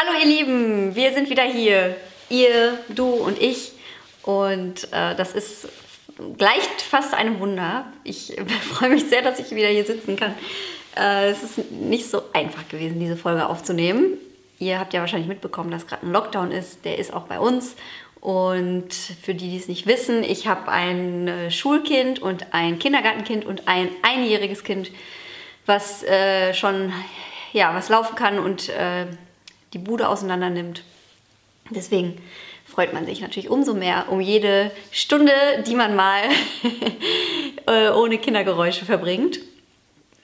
Hallo ihr Lieben, wir sind wieder hier. Ihr, du und ich. Und äh, das ist gleicht fast einem Wunder. Ich freue mich sehr, dass ich wieder hier sitzen kann. Äh, es ist nicht so einfach gewesen, diese Folge aufzunehmen. Ihr habt ja wahrscheinlich mitbekommen, dass gerade ein Lockdown ist. Der ist auch bei uns. Und für die, die es nicht wissen, ich habe ein äh, Schulkind und ein Kindergartenkind und ein einjähriges Kind, was äh, schon ja, was laufen kann und äh, die Bude auseinander nimmt. Deswegen freut man sich natürlich umso mehr um jede Stunde, die man mal äh, ohne Kindergeräusche verbringt.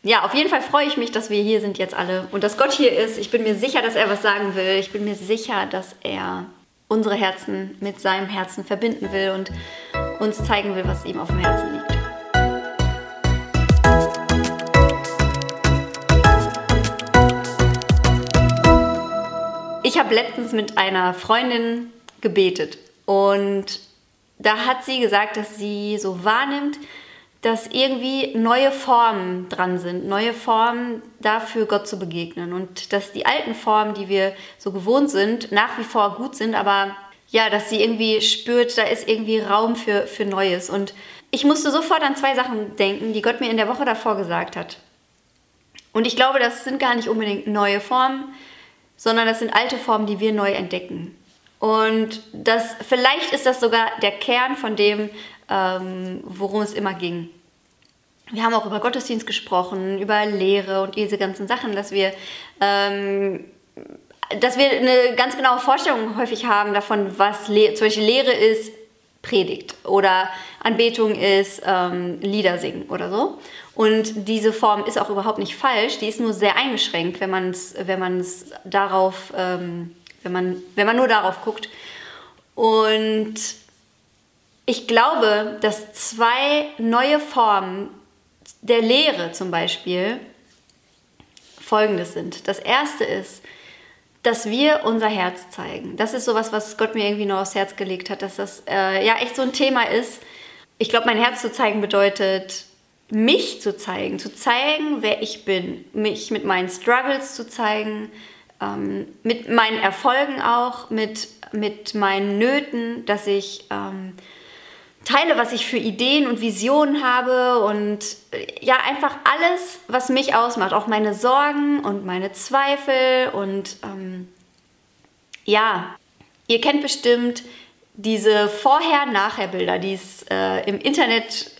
Ja, auf jeden Fall freue ich mich, dass wir hier sind jetzt alle und dass Gott hier ist. Ich bin mir sicher, dass er was sagen will. Ich bin mir sicher, dass er unsere Herzen mit seinem Herzen verbinden will und uns zeigen will, was ihm auf dem Herzen liegt. Habe letztens mit einer Freundin gebetet. Und da hat sie gesagt, dass sie so wahrnimmt, dass irgendwie neue Formen dran sind, neue Formen dafür Gott zu begegnen und dass die alten Formen, die wir so gewohnt sind, nach wie vor gut sind, aber ja, dass sie irgendwie spürt, da ist irgendwie Raum für, für Neues. Und ich musste sofort an zwei Sachen denken, die Gott mir in der Woche davor gesagt hat. Und ich glaube, das sind gar nicht unbedingt neue Formen, sondern das sind alte Formen, die wir neu entdecken. Und das, vielleicht ist das sogar der Kern von dem, ähm, worum es immer ging. Wir haben auch über Gottesdienst gesprochen, über Lehre und diese ganzen Sachen, dass wir, ähm, dass wir eine ganz genaue Vorstellung häufig haben davon, was Le zum Beispiel Lehre ist, Predigt oder Anbetung ist ähm, Lieder singen oder so. Und diese Form ist auch überhaupt nicht falsch, die ist nur sehr eingeschränkt, wenn man es wenn darauf ähm, wenn man, wenn man nur darauf guckt. Und ich glaube, dass zwei neue Formen der Lehre zum Beispiel folgendes sind. Das erste ist, dass wir unser Herz zeigen. Das ist sowas, was Gott mir irgendwie noch aufs Herz gelegt hat, dass das äh, ja echt so ein Thema ist. Ich glaube, mein Herz zu zeigen bedeutet, mich zu zeigen, zu zeigen, wer ich bin, mich mit meinen Struggles zu zeigen, ähm, mit meinen Erfolgen auch, mit, mit meinen Nöten, dass ich ähm, teile, was ich für Ideen und Visionen habe und äh, ja, einfach alles, was mich ausmacht, auch meine Sorgen und meine Zweifel und ähm, ja, ihr kennt bestimmt diese Vorher-Nachher-Bilder, die es äh, im Internet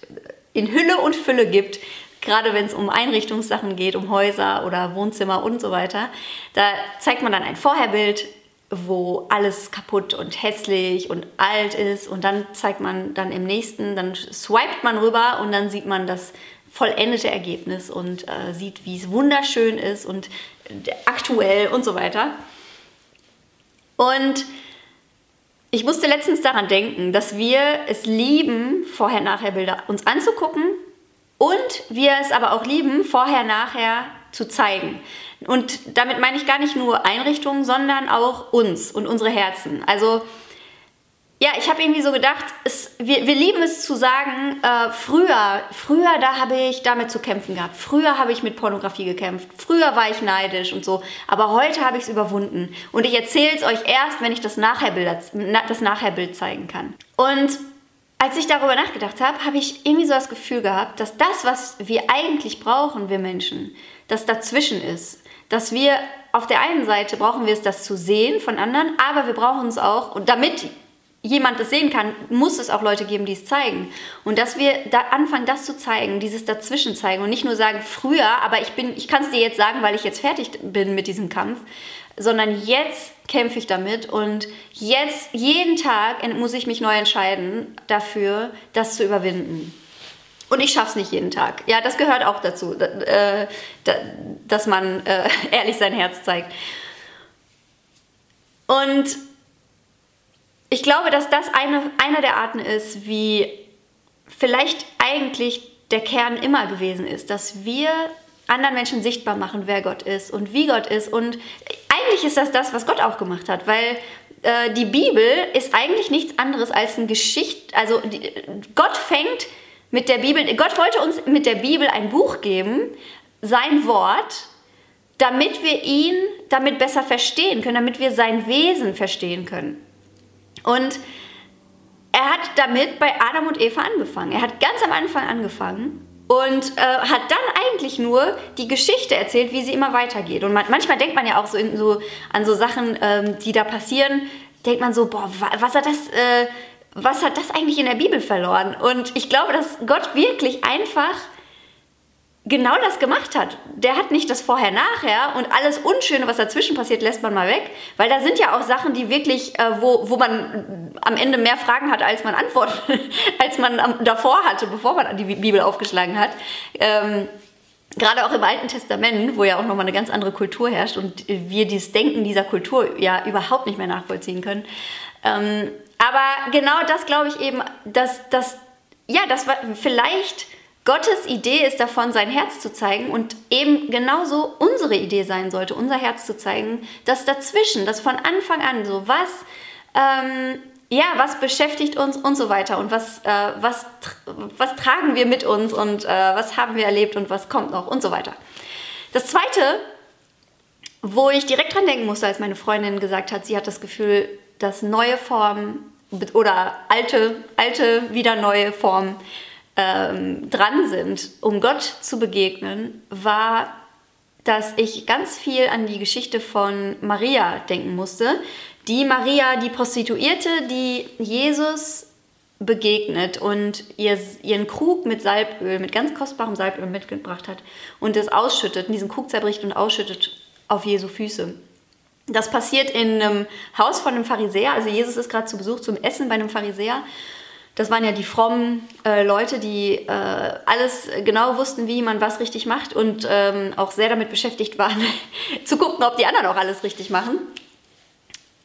in Hülle und Fülle gibt, gerade wenn es um Einrichtungssachen geht, um Häuser oder Wohnzimmer und so weiter, da zeigt man dann ein Vorherbild, wo alles kaputt und hässlich und alt ist und dann zeigt man dann im nächsten, dann swipet man rüber und dann sieht man das vollendete Ergebnis und äh, sieht, wie es wunderschön ist und aktuell und so weiter. Und ich musste letztens daran denken, dass wir es lieben, Vorher-Nachher-Bilder uns anzugucken und wir es aber auch lieben, vorher, nachher zu zeigen. Und damit meine ich gar nicht nur Einrichtungen, sondern auch uns und unsere Herzen. Also ja, ich habe irgendwie so gedacht, es, wir, wir lieben es zu sagen, äh, früher, früher, da habe ich damit zu kämpfen gehabt. Früher habe ich mit Pornografie gekämpft. Früher war ich neidisch und so. Aber heute habe ich es überwunden. Und ich erzähle es euch erst, wenn ich das Nachherbild, das Nachherbild zeigen kann. Und als ich darüber nachgedacht habe, habe ich irgendwie so das Gefühl gehabt, dass das, was wir eigentlich brauchen, wir Menschen, das dazwischen ist. Dass wir auf der einen Seite brauchen wir es, das zu sehen von anderen, aber wir brauchen es auch, und damit jemand das sehen kann, muss es auch Leute geben, die es zeigen. Und dass wir da anfangen, das zu zeigen, dieses Dazwischen zeigen und nicht nur sagen, früher, aber ich, ich kann es dir jetzt sagen, weil ich jetzt fertig bin mit diesem Kampf, sondern jetzt kämpfe ich damit und jetzt jeden Tag muss ich mich neu entscheiden dafür, das zu überwinden. Und ich schaffe es nicht jeden Tag. Ja, das gehört auch dazu, äh, dass man äh, ehrlich sein Herz zeigt. Und ich glaube, dass das eine, eine der Arten ist, wie vielleicht eigentlich der Kern immer gewesen ist, dass wir anderen Menschen sichtbar machen, wer Gott ist und wie Gott ist. Und eigentlich ist das das, was Gott auch gemacht hat, weil äh, die Bibel ist eigentlich nichts anderes als eine Geschichte. Also die, Gott fängt mit der Bibel, Gott wollte uns mit der Bibel ein Buch geben, sein Wort, damit wir ihn damit besser verstehen können, damit wir sein Wesen verstehen können. Und er hat damit bei Adam und Eva angefangen. Er hat ganz am Anfang angefangen und äh, hat dann eigentlich nur die Geschichte erzählt, wie sie immer weitergeht. Und man, manchmal denkt man ja auch so, so an so Sachen, ähm, die da passieren, denkt man so, boah, was hat das, äh, was hat das eigentlich in der Bibel verloren? Und ich glaube, dass Gott wirklich einfach genau das gemacht hat. Der hat nicht das Vorher-Nachher und alles Unschöne, was dazwischen passiert, lässt man mal weg. Weil da sind ja auch Sachen, die wirklich, äh, wo, wo man am Ende mehr Fragen hat, als man Antworten, als man davor hatte, bevor man die Bibel aufgeschlagen hat. Ähm, Gerade auch im Alten Testament, wo ja auch nochmal eine ganz andere Kultur herrscht und wir dieses Denken dieser Kultur ja überhaupt nicht mehr nachvollziehen können. Ähm, aber genau das glaube ich eben, dass, dass ja, das war vielleicht Gottes Idee ist davon, sein Herz zu zeigen und eben genauso unsere Idee sein sollte, unser Herz zu zeigen, dass dazwischen, das von Anfang an so, was, ähm, ja, was beschäftigt uns und so weiter und was, äh, was, was tragen wir mit uns und äh, was haben wir erlebt und was kommt noch und so weiter. Das Zweite, wo ich direkt dran denken musste, als meine Freundin gesagt hat, sie hat das Gefühl, dass neue Formen oder alte, alte wieder neue Formen ähm, dran sind, um Gott zu begegnen, war, dass ich ganz viel an die Geschichte von Maria denken musste. Die Maria, die Prostituierte, die Jesus begegnet und ihr, ihren Krug mit Salböl, mit ganz kostbarem Salböl mitgebracht hat und es ausschüttet, diesen Krug zerbricht und ausschüttet auf Jesu Füße. Das passiert in einem Haus von einem Pharisäer, also Jesus ist gerade zu Besuch zum Essen bei einem Pharisäer das waren ja die frommen äh, Leute, die äh, alles genau wussten, wie man was richtig macht und ähm, auch sehr damit beschäftigt waren, zu gucken, ob die anderen auch alles richtig machen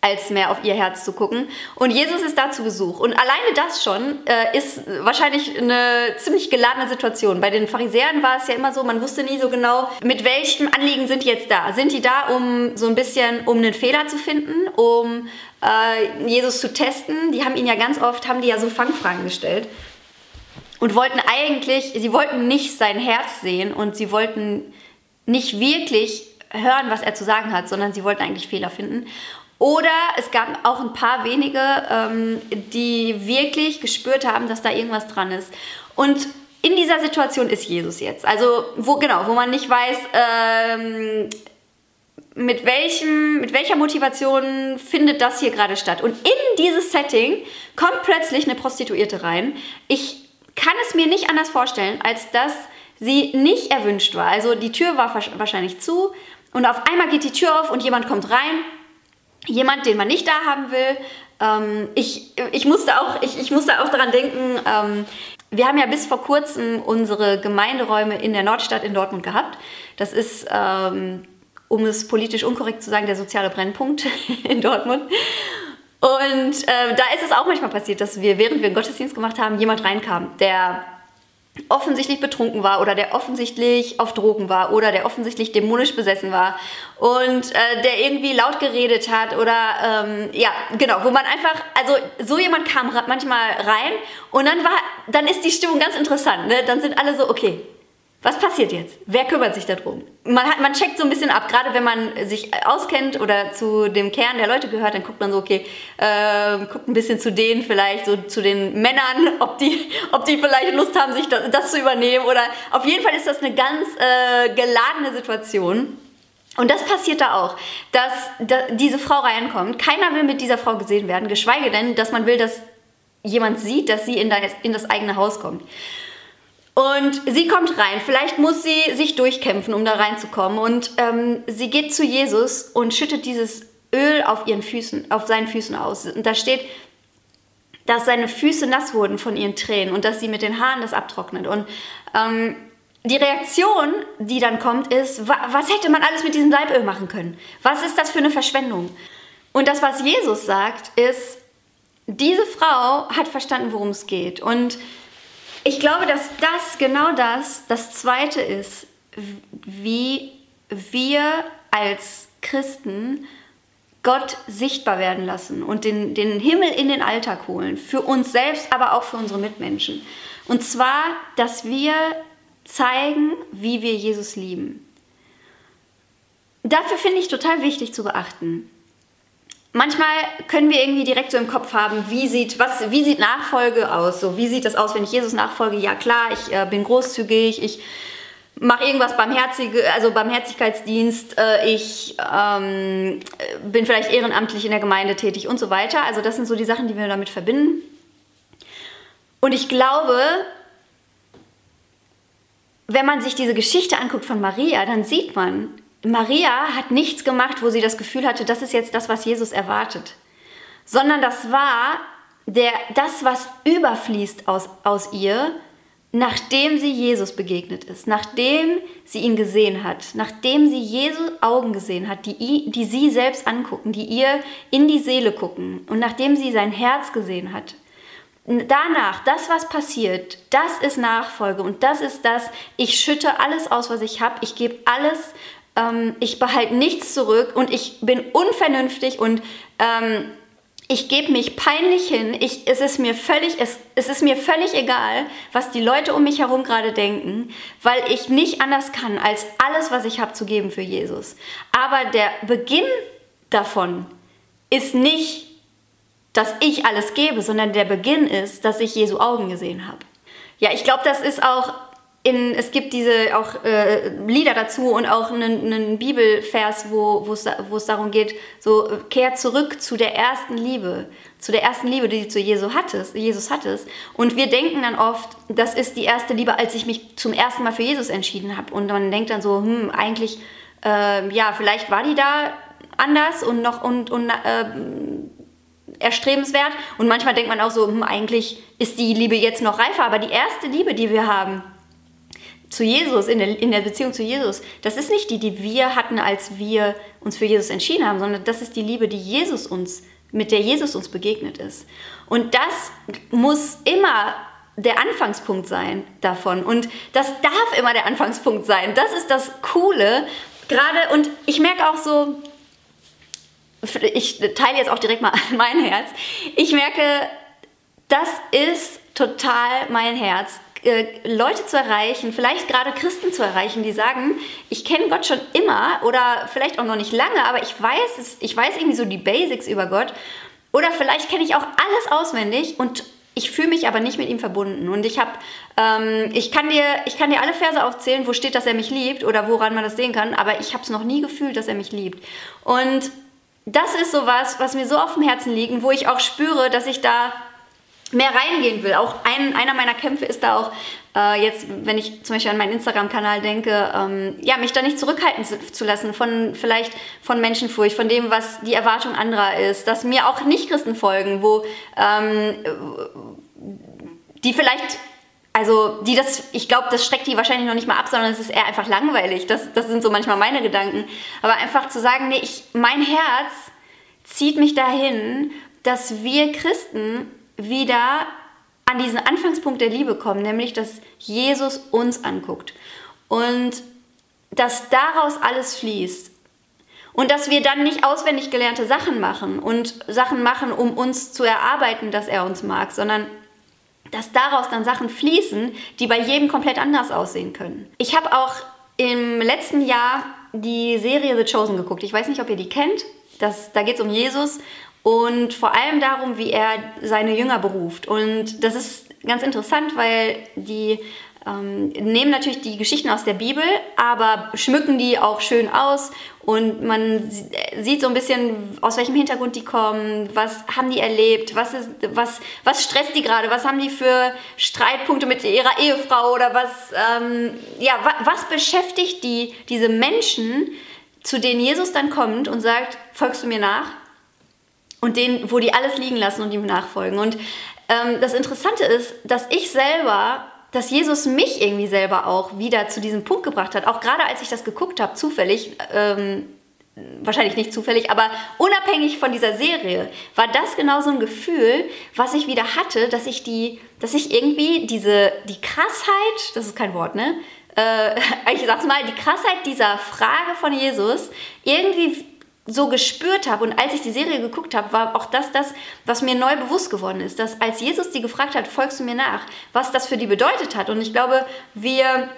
als mehr auf ihr Herz zu gucken. Und Jesus ist da zu Besuch. Und alleine das schon äh, ist wahrscheinlich eine ziemlich geladene Situation. Bei den Pharisäern war es ja immer so, man wusste nie so genau, mit welchem Anliegen sind die jetzt da. Sind die da, um so ein bisschen, um einen Fehler zu finden, um äh, Jesus zu testen? Die haben ihn ja ganz oft, haben die ja so Fangfragen gestellt. Und wollten eigentlich, sie wollten nicht sein Herz sehen und sie wollten nicht wirklich hören, was er zu sagen hat, sondern sie wollten eigentlich Fehler finden. Oder es gab auch ein paar wenige, ähm, die wirklich gespürt haben, dass da irgendwas dran ist. Und in dieser Situation ist Jesus jetzt. Also wo genau, wo man nicht weiß, ähm, mit, welchem, mit welcher Motivation findet das hier gerade statt. Und in dieses Setting kommt plötzlich eine Prostituierte rein. Ich kann es mir nicht anders vorstellen, als dass sie nicht erwünscht war. Also die Tür war wahrscheinlich zu und auf einmal geht die Tür auf und jemand kommt rein jemand, den man nicht da haben will. Ähm, ich, ich, musste auch, ich, ich musste auch daran denken, ähm, wir haben ja bis vor kurzem unsere Gemeinderäume in der Nordstadt in Dortmund gehabt. Das ist, ähm, um es politisch unkorrekt zu sagen, der soziale Brennpunkt in Dortmund. Und äh, da ist es auch manchmal passiert, dass wir, während wir einen Gottesdienst gemacht haben, jemand reinkam, der offensichtlich betrunken war oder der offensichtlich auf Drogen war oder der offensichtlich dämonisch besessen war und äh, der irgendwie laut geredet hat oder ähm, ja, genau, wo man einfach, also so jemand kam manchmal rein und dann war, dann ist die Stimmung ganz interessant, ne? Dann sind alle so, okay, was passiert jetzt? Wer kümmert sich darum? Man, hat, man checkt so ein bisschen ab, gerade wenn man sich auskennt oder zu dem Kern der Leute gehört, dann guckt man so, okay, äh, guckt ein bisschen zu denen vielleicht, so zu den Männern, ob die, ob die vielleicht Lust haben, sich das, das zu übernehmen oder auf jeden Fall ist das eine ganz äh, geladene Situation. Und das passiert da auch, dass, dass diese Frau reinkommt. Keiner will mit dieser Frau gesehen werden, geschweige denn, dass man will, dass jemand sieht, dass sie in das, in das eigene Haus kommt. Und sie kommt rein. Vielleicht muss sie sich durchkämpfen, um da reinzukommen. Und ähm, sie geht zu Jesus und schüttet dieses Öl auf ihren Füßen, auf seinen Füßen aus. Und da steht, dass seine Füße nass wurden von ihren Tränen und dass sie mit den Haaren das abtrocknet. Und ähm, die Reaktion, die dann kommt, ist, was hätte man alles mit diesem Leiböl machen können? Was ist das für eine Verschwendung? Und das, was Jesus sagt, ist, diese Frau hat verstanden, worum es geht. Und ich glaube, dass das genau das, das Zweite ist, wie wir als Christen Gott sichtbar werden lassen und den, den Himmel in den Alltag holen, für uns selbst, aber auch für unsere Mitmenschen. Und zwar, dass wir zeigen, wie wir Jesus lieben. dafür finde ich total wichtig zu beachten. Manchmal können wir irgendwie direkt so im Kopf haben, wie sieht, was, wie sieht Nachfolge aus? So, wie sieht das aus, wenn ich Jesus nachfolge? Ja klar, ich äh, bin großzügig, ich mache irgendwas Barmherzige, also Barmherzigkeitsdienst, äh, ich ähm, bin vielleicht ehrenamtlich in der Gemeinde tätig und so weiter. Also das sind so die Sachen, die wir damit verbinden. Und ich glaube, wenn man sich diese Geschichte anguckt von Maria, dann sieht man, Maria hat nichts gemacht, wo sie das Gefühl hatte, das ist jetzt das, was Jesus erwartet. Sondern das war der, das, was überfließt aus, aus ihr, nachdem sie Jesus begegnet ist, nachdem sie ihn gesehen hat, nachdem sie Jesu Augen gesehen hat, die, die sie selbst angucken, die ihr in die Seele gucken und nachdem sie sein Herz gesehen hat danach, das, was passiert, das ist Nachfolge und das ist das, ich schütte alles aus, was ich habe, ich gebe alles, ähm, ich behalte nichts zurück und ich bin unvernünftig und ähm, ich gebe mich peinlich hin. Ich, es, ist mir völlig, es, es ist mir völlig egal, was die Leute um mich herum gerade denken, weil ich nicht anders kann, als alles, was ich habe, zu geben für Jesus. Aber der Beginn davon ist nicht dass ich alles gebe, sondern der Beginn ist, dass ich Jesu Augen gesehen habe. Ja, ich glaube, das ist auch in, es gibt diese auch äh, Lieder dazu und auch einen, einen Bibelvers, wo, es darum geht, so kehr zurück zu der ersten Liebe, zu der ersten Liebe, die du zu Jesus hattest, Jesus hattest. Und wir denken dann oft, das ist die erste Liebe, als ich mich zum ersten Mal für Jesus entschieden habe. Und man denkt dann so, hm, eigentlich, äh, ja, vielleicht war die da anders und noch und, und äh, erstrebenswert. Und manchmal denkt man auch so, hm, eigentlich ist die Liebe jetzt noch reifer. Aber die erste Liebe, die wir haben zu Jesus, in der, in der Beziehung zu Jesus, das ist nicht die, die wir hatten, als wir uns für Jesus entschieden haben, sondern das ist die Liebe, die Jesus uns, mit der Jesus uns begegnet ist. Und das muss immer der Anfangspunkt sein davon. Und das darf immer der Anfangspunkt sein. Das ist das Coole. Gerade, und ich merke auch so, ich teile jetzt auch direkt mal mein Herz. Ich merke, das ist total mein Herz. Äh, Leute zu erreichen, vielleicht gerade Christen zu erreichen, die sagen, ich kenne Gott schon immer oder vielleicht auch noch nicht lange, aber ich weiß es, ich weiß irgendwie so die Basics über Gott oder vielleicht kenne ich auch alles auswendig und ich fühle mich aber nicht mit ihm verbunden. Und ich habe, ähm, ich kann dir, ich kann dir alle Verse aufzählen, wo steht, dass er mich liebt oder woran man das sehen kann, aber ich habe es noch nie gefühlt, dass er mich liebt. Und das ist sowas, was mir so auf dem Herzen liegt, wo ich auch spüre, dass ich da mehr reingehen will. Auch ein, einer meiner Kämpfe ist da auch, äh, jetzt, wenn ich zum Beispiel an meinen Instagram-Kanal denke, ähm, ja, mich da nicht zurückhalten zu, zu, lassen von vielleicht von Menschenfurcht, von dem, was die Erwartung anderer ist, dass mir auch Nicht-Christen folgen, wo ähm, die vielleicht also die das, ich glaube, das schreckt die wahrscheinlich noch nicht mal ab, sondern es ist eher einfach langweilig. Das, das sind so manchmal meine Gedanken. Aber einfach zu sagen, nee, ich, mein Herz zieht mich dahin, dass wir Christen wieder an diesen Anfangspunkt der Liebe kommen, nämlich dass Jesus uns anguckt und dass daraus alles fließt. Und dass wir dann nicht auswendig gelernte Sachen machen und Sachen machen, um uns zu erarbeiten, dass er uns mag, sondern dass daraus dann Sachen fließen, die bei jedem komplett anders aussehen können. Ich habe auch im letzten Jahr die Serie The Chosen geguckt. Ich weiß nicht, ob ihr die kennt. Das, da geht es um Jesus und vor allem darum, wie er seine Jünger beruft. Und das ist ganz interessant, weil die ähm, nehmen natürlich die Geschichten aus der Bibel, aber schmücken die auch schön aus und man sieht so ein bisschen, aus welchem Hintergrund die kommen, was haben die erlebt, was, ist, was, was stresst die gerade, was haben die für Streitpunkte mit ihrer Ehefrau oder was, ähm, ja, was beschäftigt die, diese Menschen, zu denen Jesus dann kommt und sagt, folgst du mir nach? Und denen, wo die alles liegen lassen und ihm nachfolgen. Und ähm, das Interessante ist, dass ich selber dass Jesus mich irgendwie selber auch wieder zu diesem Punkt gebracht hat. Auch gerade als ich das geguckt habe, zufällig, ähm, wahrscheinlich nicht zufällig, aber unabhängig von dieser Serie, war das genau so ein Gefühl, was ich wieder hatte, dass ich die, dass ich irgendwie diese, die Krassheit, das ist kein Wort, ne? Äh, ich sag's mal, die Krassheit dieser Frage von Jesus irgendwie so gespürt habe und als ich die Serie geguckt habe, war auch das das, was mir neu bewusst geworden ist, dass als Jesus die gefragt hat, folgst du mir nach, was das für die bedeutet hat. Und ich glaube, wir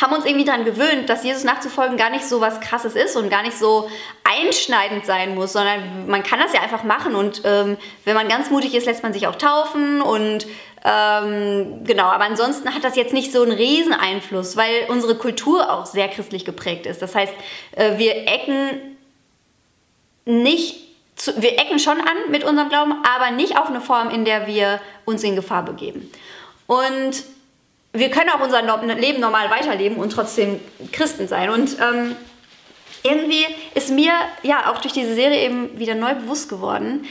haben uns irgendwie daran gewöhnt, dass Jesus nachzufolgen gar nicht so was Krasses ist und gar nicht so einschneidend sein muss, sondern man kann das ja einfach machen und ähm, wenn man ganz mutig ist, lässt man sich auch taufen und ähm, genau, aber ansonsten hat das jetzt nicht so einen riesen Einfluss, weil unsere Kultur auch sehr christlich geprägt ist. Das heißt, äh, wir ecken nicht, zu, wir ecken schon an mit unserem Glauben, aber nicht auf eine Form, in der wir uns in Gefahr begeben. Und wir können auch unser Leben normal weiterleben und trotzdem Christen sein. Und ähm, irgendwie ist mir ja auch durch diese Serie eben wieder neu bewusst geworden,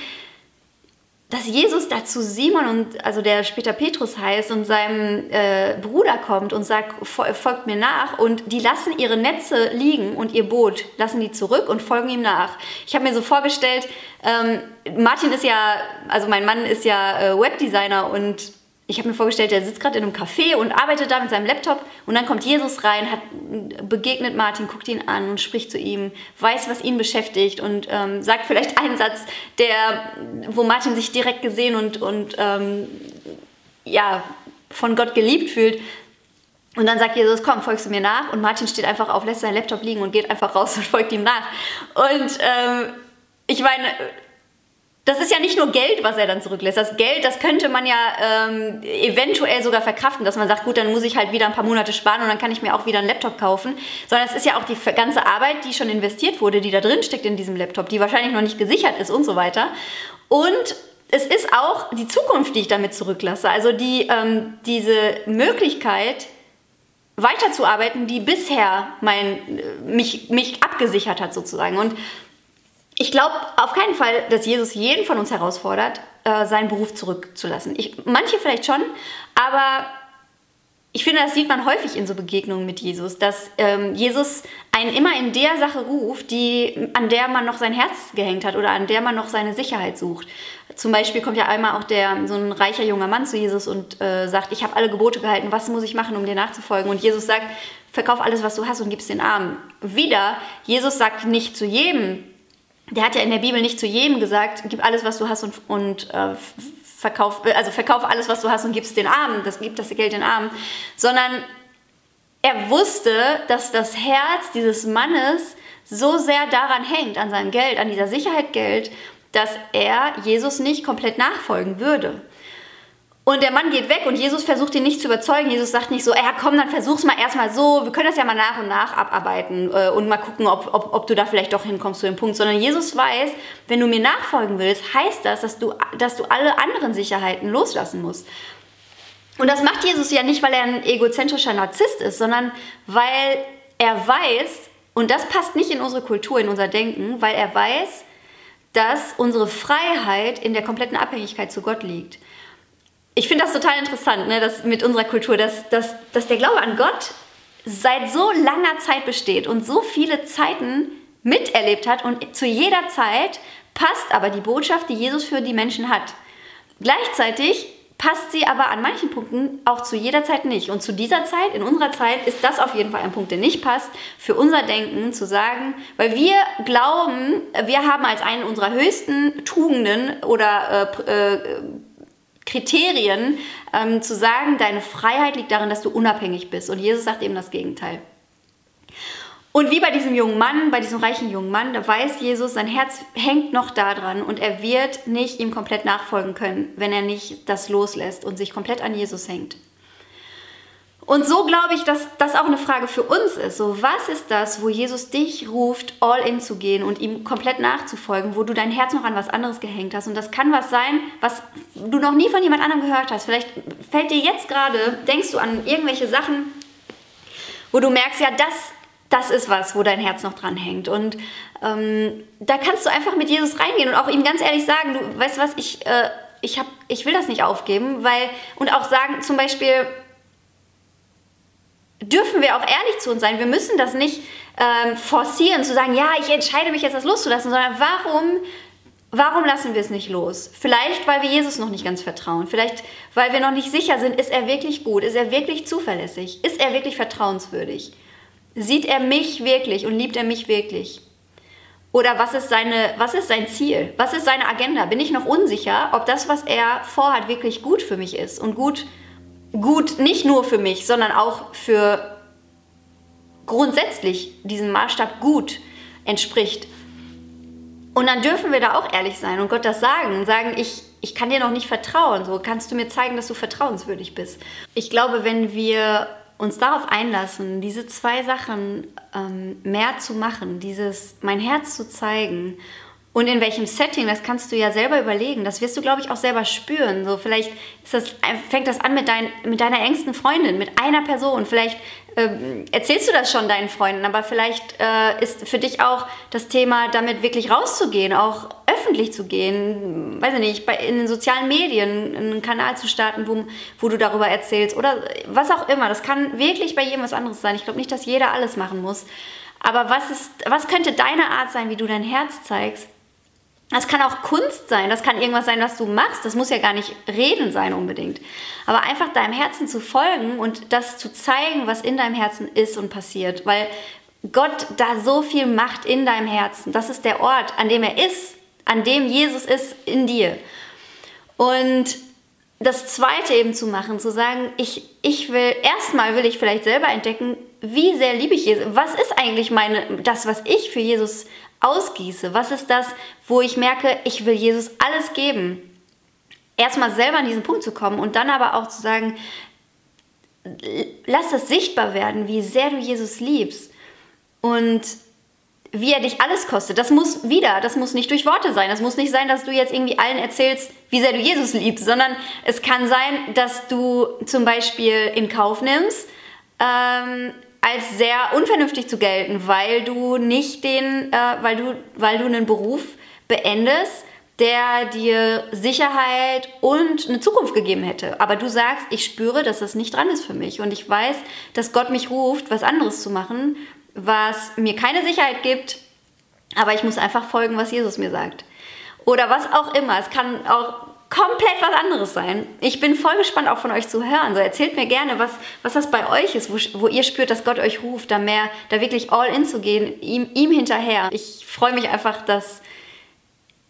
dass Jesus dazu Simon und also der später Petrus heißt und seinem äh, Bruder kommt und sagt, folgt mir nach und die lassen ihre Netze liegen und ihr Boot lassen die zurück und folgen ihm nach. Ich habe mir so vorgestellt, ähm, Martin ist ja, also mein Mann ist ja äh, Webdesigner und ich habe mir vorgestellt, der sitzt gerade in einem Café und arbeitet da mit seinem Laptop und dann kommt Jesus rein, hat, begegnet Martin, guckt ihn an und spricht zu ihm, weiß, was ihn beschäftigt und ähm, sagt vielleicht einen Satz, der, wo Martin sich direkt gesehen und, und ähm, ja, von Gott geliebt fühlt. Und dann sagt Jesus, komm, folgst du mir nach? Und Martin steht einfach auf, lässt seinen Laptop liegen und geht einfach raus und folgt ihm nach. Und ähm, ich meine, das ist ja nicht nur Geld, was er dann zurücklässt. Das Geld, das könnte man ja ähm, eventuell sogar verkraften, dass man sagt, gut, dann muss ich halt wieder ein paar Monate sparen und dann kann ich mir auch wieder einen Laptop kaufen. Sondern es ist ja auch die ganze Arbeit, die schon investiert wurde, die da drin steckt in diesem Laptop, die wahrscheinlich noch nicht gesichert ist und so weiter. Und es ist auch die Zukunft, die ich damit zurücklasse. Also die, ähm, diese Möglichkeit, weiterzuarbeiten, die bisher mein, mich, mich abgesichert hat sozusagen. Und ich glaube auf keinen Fall, dass Jesus jeden von uns herausfordert, äh, seinen Beruf zurückzulassen. Ich, manche vielleicht schon, aber ich finde, das sieht man häufig in so Begegnungen mit Jesus, dass ähm, Jesus einen immer in der Sache ruft, die, an der man noch sein Herz gehängt hat oder an der man noch seine Sicherheit sucht. Zum Beispiel kommt ja einmal auch der, so ein reicher junger Mann zu Jesus und äh, sagt, ich habe alle Gebote gehalten, was muss ich machen, um dir nachzufolgen? Und Jesus sagt, verkauf alles, was du hast und gib's den Armen. Wieder, Jesus sagt nicht zu jedem, der hat ja in der Bibel nicht zu jedem gesagt, gib alles, was du hast und, und äh, verkauf, also verkauf alles, was du hast und gib es den Armen, das gibt das Geld den Armen, sondern er wusste, dass das Herz dieses Mannes so sehr daran hängt, an seinem Geld, an dieser Sicherheit Geld, dass er Jesus nicht komplett nachfolgen würde. Und der Mann geht weg und Jesus versucht ihn nicht zu überzeugen. Jesus sagt nicht so, ja komm, dann versuch's mal erstmal so, wir können das ja mal nach und nach abarbeiten äh, und mal gucken, ob, ob, ob du da vielleicht doch hinkommst zu dem Punkt. Sondern Jesus weiß, wenn du mir nachfolgen willst, heißt das, dass du, dass du alle anderen Sicherheiten loslassen musst. Und das macht Jesus ja nicht, weil er ein egozentrischer Narzisst ist, sondern weil er weiß, und das passt nicht in unsere Kultur, in unser Denken, weil er weiß, dass unsere Freiheit in der kompletten Abhängigkeit zu Gott liegt ich finde das total interessant, ne, dass mit unserer Kultur, dass, dass, dass der Glaube an Gott seit so langer Zeit besteht und so viele Zeiten miterlebt hat und zu jeder Zeit passt aber die Botschaft, die Jesus für die Menschen hat. Gleichzeitig passt sie aber an manchen Punkten auch zu jeder Zeit nicht. Und zu dieser Zeit, in unserer Zeit, ist das auf jeden Fall ein Punkt, der nicht passt, für unser Denken zu sagen, weil wir glauben, wir haben als einen unserer höchsten Tugenden oder äh, äh, Kriterien ähm, zu sagen, deine Freiheit liegt darin, dass du unabhängig bist. Und Jesus sagt eben das Gegenteil. Und wie bei diesem jungen Mann, bei diesem reichen jungen Mann, da weiß Jesus, sein Herz hängt noch daran und er wird nicht ihm komplett nachfolgen können, wenn er nicht das loslässt und sich komplett an Jesus hängt. Und so glaube ich, dass das auch eine Frage für uns ist. So, was ist das, wo Jesus dich ruft, all in zu gehen und ihm komplett nachzufolgen, wo du dein Herz noch an was anderes gehängt hast? Und das kann was sein, was du noch nie von jemand anderem gehört hast. Vielleicht fällt dir jetzt gerade, denkst du an irgendwelche Sachen, wo du merkst, ja, das, das ist was, wo dein Herz noch dran hängt. Und ähm, da kannst du einfach mit Jesus reingehen und auch ihm ganz ehrlich sagen, du weißt was, ich, äh, ich, hab, ich will das nicht aufgeben, weil, und auch sagen zum Beispiel, dürfen wir auch ehrlich zu uns sein. Wir müssen das nicht ähm, forcieren, zu sagen, ja, ich entscheide mich jetzt, das loszulassen, sondern warum, warum lassen wir es nicht los? Vielleicht, weil wir Jesus noch nicht ganz vertrauen. Vielleicht, weil wir noch nicht sicher sind, ist er wirklich gut? Ist er wirklich zuverlässig? Ist er wirklich vertrauenswürdig? Sieht er mich wirklich und liebt er mich wirklich? Oder was ist, seine, was ist sein Ziel? Was ist seine Agenda? Bin ich noch unsicher, ob das, was er vorhat, wirklich gut für mich ist und gut für gut, nicht nur für mich, sondern auch für grundsätzlich diesem Maßstab gut entspricht. Und dann dürfen wir da auch ehrlich sein und Gott das sagen und sagen, ich, ich kann dir noch nicht vertrauen. So kannst du mir zeigen, dass du vertrauenswürdig bist. Ich glaube, wenn wir uns darauf einlassen, diese zwei Sachen ähm, mehr zu machen, dieses mein Herz zu zeigen und in welchem Setting, das kannst du ja selber überlegen. Das wirst du, glaube ich, auch selber spüren. So, vielleicht das, fängt das an mit, dein, mit deiner engsten Freundin, mit einer Person. Vielleicht ähm, erzählst du das schon deinen Freunden, aber vielleicht äh, ist für dich auch das Thema, damit wirklich rauszugehen, auch öffentlich zu gehen, weiß ich nicht, bei, in den sozialen Medien einen Kanal zu starten, wo, wo du darüber erzählst oder was auch immer. Das kann wirklich bei jedem was anderes sein. Ich glaube nicht, dass jeder alles machen muss. Aber was, ist, was könnte deine Art sein, wie du dein Herz zeigst? Das kann auch Kunst sein, das kann irgendwas sein, was du machst. Das muss ja gar nicht Reden sein unbedingt. Aber einfach deinem Herzen zu folgen und das zu zeigen, was in deinem Herzen ist und passiert. Weil Gott da so viel macht in deinem Herzen. Das ist der Ort, an dem er ist, an dem Jesus ist in dir. Und das Zweite eben zu machen, zu sagen, ich, ich will, erstmal will ich vielleicht selber entdecken, wie sehr liebe ich Jesus. Was ist eigentlich meine, das, was ich für Jesus ausgieße? Was ist das, wo ich merke, ich will Jesus alles geben? Erstmal selber an diesen Punkt zu kommen und dann aber auch zu sagen, lass das sichtbar werden, wie sehr du Jesus liebst und wie er dich alles kostet. Das muss wieder, das muss nicht durch Worte sein. Das muss nicht sein, dass du jetzt irgendwie allen erzählst, wie sehr du Jesus liebst, sondern es kann sein, dass du zum Beispiel in Kauf nimmst, ähm, als sehr unvernünftig zu gelten, weil du nicht den, äh, weil du, weil du einen Beruf beendest, der dir Sicherheit und eine Zukunft gegeben hätte. Aber du sagst, ich spüre, dass das nicht dran ist für mich. Und ich weiß, dass Gott mich ruft, was anderes zu machen, was mir keine Sicherheit gibt, aber ich muss einfach folgen, was Jesus mir sagt. Oder was auch immer. Es kann auch komplett was anderes sein. Ich bin voll gespannt, auch von euch zu hören. So erzählt mir gerne, was, was das bei euch ist, wo, wo ihr spürt, dass Gott euch ruft, da mehr, da wirklich all in zu gehen, ihm, ihm hinterher. Ich freue mich einfach, dass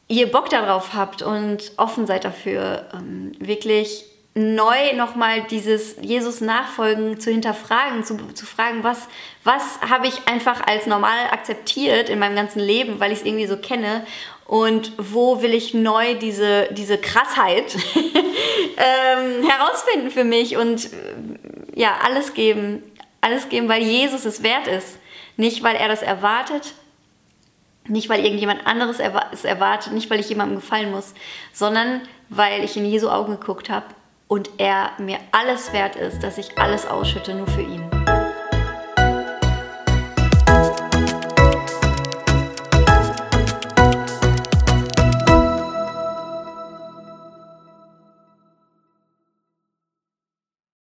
ihr Bock darauf habt und offen seid dafür, ähm, wirklich neu nochmal dieses Jesus nachfolgen zu hinterfragen, zu, zu fragen, was, was habe ich einfach als normal akzeptiert in meinem ganzen Leben, weil ich es irgendwie so kenne und wo will ich neu diese, diese Krassheit ähm, herausfinden für mich und äh, ja, alles geben, alles geben, weil Jesus es wert ist. Nicht, weil er das erwartet, nicht, weil irgendjemand anderes es erwartet, nicht, weil ich jemandem gefallen muss, sondern weil ich in Jesu Augen geguckt habe und er mir alles wert ist, dass ich alles ausschütte, nur für ihn.